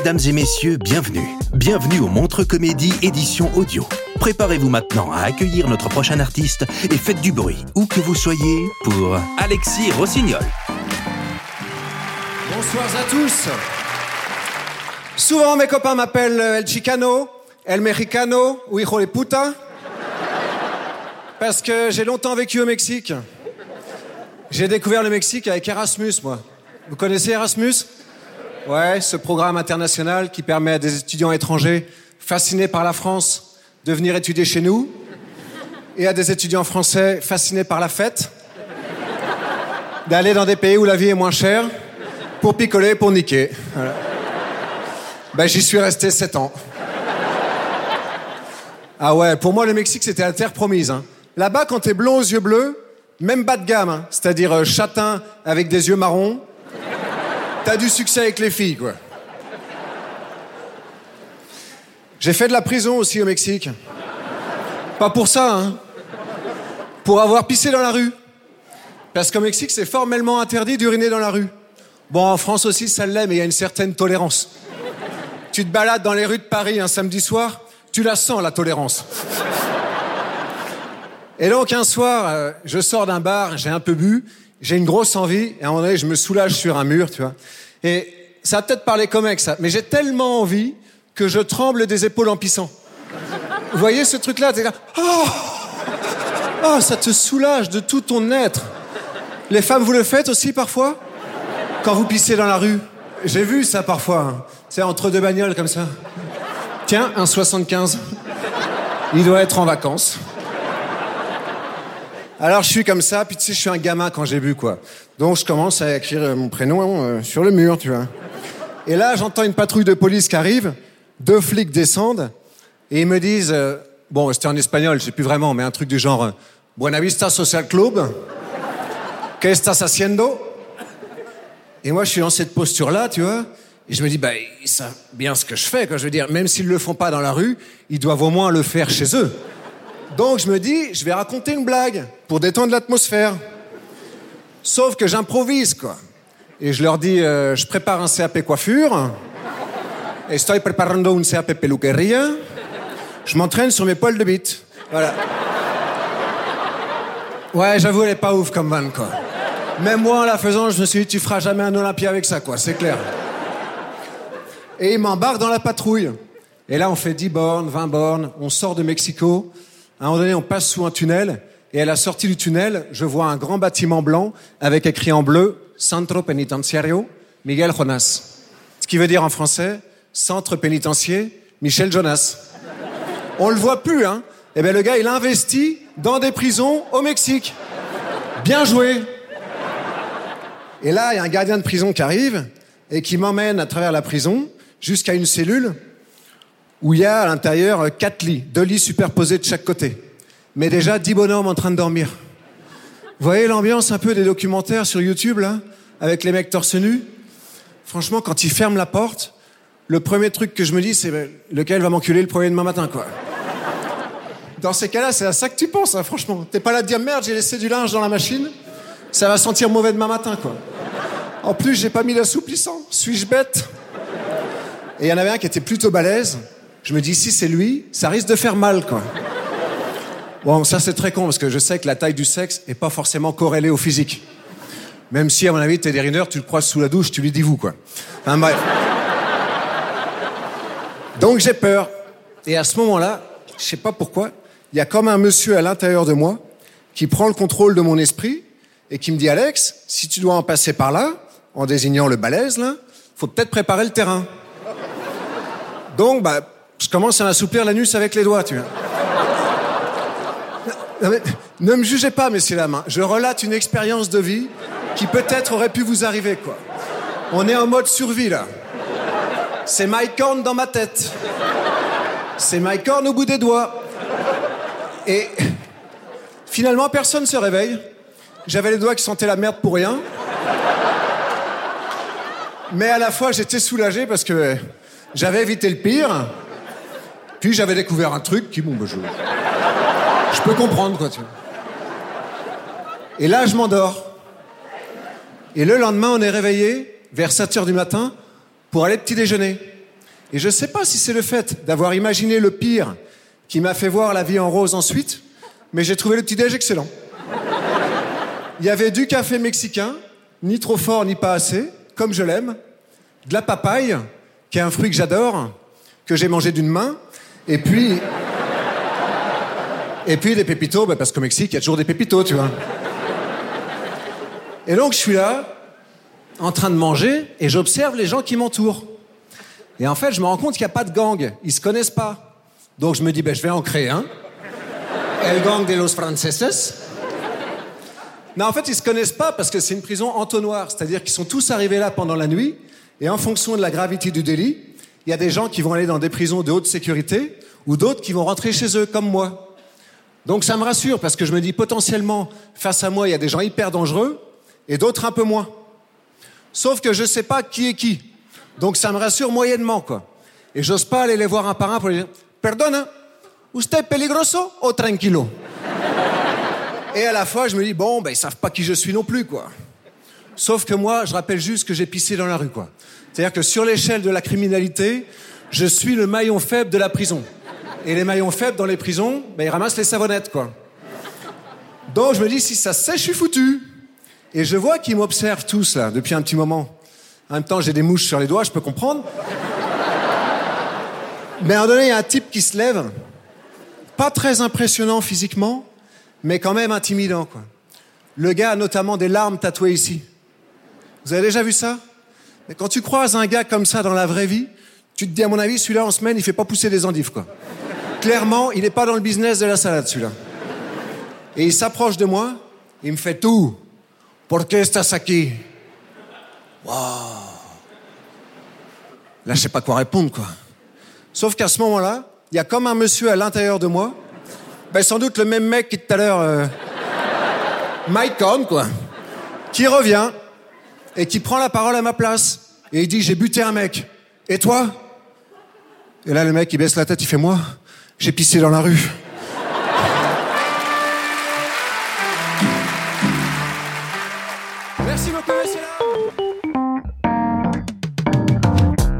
Mesdames et messieurs, bienvenue. Bienvenue au Montre Comédie édition audio. Préparez-vous maintenant à accueillir notre prochain artiste et faites du bruit, où que vous soyez, pour Alexis Rossignol. Bonsoir à tous. Souvent mes copains m'appellent El Chicano, El Mexicano ou Hijo de puta. Parce que j'ai longtemps vécu au Mexique. J'ai découvert le Mexique avec Erasmus, moi. Vous connaissez Erasmus? Ouais, ce programme international qui permet à des étudiants étrangers fascinés par la France de venir étudier chez nous et à des étudiants français fascinés par la fête d'aller dans des pays où la vie est moins chère pour picoler, pour niquer. Ben, j'y suis resté 7 ans. Ah ouais, pour moi, le Mexique, c'était la terre promise. hein. Là-bas, quand t'es blond aux yeux bleus, même bas de gamme, hein, c'est-à-dire euh, châtain avec des yeux marrons, t'as du succès avec les filles, quoi. J'ai fait de la prison aussi au Mexique. Pas pour ça, hein. Pour avoir pissé dans la rue. Parce qu'au Mexique, c'est formellement interdit d'uriner dans la rue. Bon, en France aussi, ça l'est, mais il y a une certaine tolérance. Tu te balades dans les rues de Paris un samedi soir, tu la sens, la tolérance. Et donc, un soir, euh, je sors d'un bar, j'ai un peu bu, j'ai une grosse envie, et à un moment donné, je me soulage sur un mur, tu vois. Et ça a peut-être parlé comme ça, mais j'ai tellement envie que je tremble des épaules en pissant. Vous voyez ce truc-là là, oh, oh, ça te soulage de tout ton être. Les femmes, vous le faites aussi parfois? Quand vous pissez dans la rue J'ai vu ça parfois. hein. C'est entre deux bagnoles comme ça. Tiens, un 75. Il doit être en vacances. Alors je suis comme ça, puis tu sais, je suis un gamin quand j'ai bu, quoi. Donc je commence à écrire euh, mon prénom euh, sur le mur, tu vois. Et là, j'entends une patrouille de police qui arrive, deux flics descendent, et ils me disent, euh, bon, c'était en espagnol, je sais plus vraiment, mais un truc du genre, euh, Buenavista Social Club, ¿qué estás haciendo? Et moi, je suis dans cette posture-là, tu vois. Et je me dis, bah, ils savent bien ce que je fais, quoi. Je veux dire, même s'ils le font pas dans la rue, ils doivent au moins le faire chez eux. Donc, je me dis, je vais raconter une blague pour détendre l'atmosphère. Sauf que j'improvise, quoi. Et je leur dis, euh, je prépare un CAP coiffure. Estoy preparando un CAP peluquería. Je m'entraîne sur mes poils de bite. Voilà. Ouais, j'avoue, elle est pas ouf comme vanne, quoi. Même moi, en la faisant, je me suis dit, tu feras jamais un Olympia avec ça, quoi, c'est clair. Et il m'embarque dans la patrouille. Et là, on fait 10 bornes, 20 bornes, on sort de Mexico. À un moment donné, on passe sous un tunnel. Et à la sortie du tunnel, je vois un grand bâtiment blanc avec écrit en bleu Centro Penitenciario Miguel Jonas. Ce qui veut dire en français Centre pénitentiaire Michel Jonas. On le voit plus, hein. Eh bien, le gars, il investit dans des prisons au Mexique. Bien joué. Et là, il y a un gardien de prison qui arrive et qui m'emmène à travers la prison jusqu'à une cellule où il y a à l'intérieur euh, quatre lits, deux lits superposés de chaque côté. Mais déjà dix bonhommes en train de dormir. Vous voyez l'ambiance un peu des documentaires sur YouTube, là, avec les mecs torse nus Franchement, quand ils ferment la porte, le premier truc que je me dis, c'est ben, lequel va m'enculer le premier demain matin, quoi? Dans ces cas-là, c'est à ça que tu penses, hein, franchement. T'es pas là de dire merde, j'ai laissé du linge dans la machine, ça va sentir mauvais demain matin, quoi. En plus, j'ai pas mis l'assouplissant. Suis-je bête? Et il y en avait un qui était plutôt balèze. Je me dis, si c'est lui, ça risque de faire mal, quoi. Bon, ça c'est très con parce que je sais que la taille du sexe est pas forcément corrélée au physique. Même si, à mon avis, Teddy Riner, tu le croises sous la douche, tu lui dis vous, quoi. Donc j'ai peur. Et à ce moment-là, je sais pas pourquoi, il y a comme un monsieur à l'intérieur de moi qui prend le contrôle de mon esprit et qui me dit Alex, si tu dois en passer par là, en désignant le balèze, là, faut peut-être préparer le terrain. Donc, bah, je commence à m'assouplir l'anus avec les doigts, tu vois. ne me jugez pas, messieurs la main. Je relate une expérience de vie qui peut-être aurait pu vous arriver, quoi. On est en mode survie, là. C'est Mike Horn dans ma tête. C'est Mike Horn au bout des doigts. Et finalement, personne ne se réveille. J'avais les doigts qui sentaient la merde pour rien. Mais à la fois, j'étais soulagé parce que j'avais évité le pire. Puis j'avais découvert un truc qui, bon, bah, je... je peux comprendre, quoi, tu vois. Et là, je m'endors. Et le lendemain, on est réveillé vers 7 heures du matin pour aller petit déjeuner. Et je ne sais pas si c'est le fait d'avoir imaginé le pire qui m'a fait voir la vie en rose ensuite, mais j'ai trouvé le petit déj excellent. Il y avait du café mexicain, ni trop fort ni pas assez, comme je l'aime, de la papaye, qui est un fruit que j'adore, que j'ai mangé d'une main, et puis. Et puis des pépitos, bah, parce qu'au Mexique, il y a toujours des pépitos, tu vois. Et donc je suis là, en train de manger, et j'observe les gens qui m'entourent. Et en fait, je me rends compte qu'il n'y a pas de gang, ils se connaissent pas. Donc je me dis, ben, je vais en créer un. El gang de los franceses. Non, en fait, ils se connaissent pas parce que c'est une prison entonnoir, c'est-à-dire qu'ils sont tous arrivés là pendant la nuit, et en fonction de la gravité du délit, il y a des gens qui vont aller dans des prisons de haute sécurité, ou d'autres qui vont rentrer chez eux, comme moi. Donc ça me rassure parce que je me dis potentiellement, face à moi, il y a des gens hyper dangereux, et d'autres un peu moins. Sauf que je sais pas qui est qui. Donc ça me rassure moyennement, quoi. Et j'ose pas aller les voir un par un pour les dire Perdona, usted peligroso o tranquilo? Et à la fois, je me dis Bon, ben, ils savent pas qui je suis non plus, quoi. Sauf que moi, je rappelle juste que j'ai pissé dans la rue, quoi. C'est-à-dire que sur l'échelle de la criminalité, je suis le maillon faible de la prison. Et les maillons faibles dans les prisons, ben, ils ramassent les savonnettes, quoi. Donc je me dis, si ça sèche, je suis foutu. Et je vois qu'ils m'observent tous, là, depuis un petit moment. En même temps, j'ai des mouches sur les doigts, je peux comprendre. Mais à un moment donné, il y a un type qui se lève, pas très impressionnant physiquement, mais quand même intimidant, quoi. Le gars a notamment des larmes tatouées ici. Vous avez déjà vu ça? Mais quand tu croises un gars comme ça dans la vraie vie, tu te dis, à mon avis, celui-là, en semaine, il fait pas pousser des endives, quoi. Clairement, il n'est pas dans le business de la salade, celui-là. Et il s'approche de moi, il me fait tout. Pourquoi estás aquí? Wow. Là, je sais pas quoi répondre, quoi. Sauf qu'à ce moment-là, il y a comme un monsieur à l'intérieur de moi, ben, sans doute le même mec qui tout à l'heure, euh, Mike Cohn, quoi, qui revient et qui prend la parole à ma place. Et il dit, j'ai buté un mec. Et toi? Et là, le mec, il baisse la tête, il fait, moi, j'ai pissé dans la rue. Merci beaucoup, messieurs.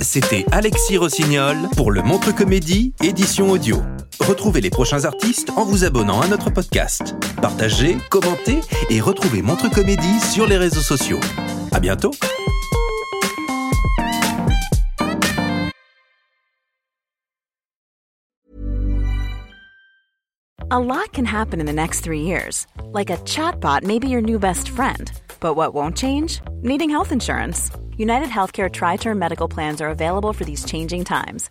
C'était Alexis Rossignol pour le Montre Comédie, édition audio. Retrouvez les prochains artistes en vous abonnant à notre podcast. Partagez, commentez et retrouvez Montre Comédie sur les réseaux sociaux. À bientôt! A lot can happen in the next three years. Like a chatbot may be your new best friend. But what won't change? Needing health insurance. United Healthcare Tri Term Medical Plans are available for these changing times.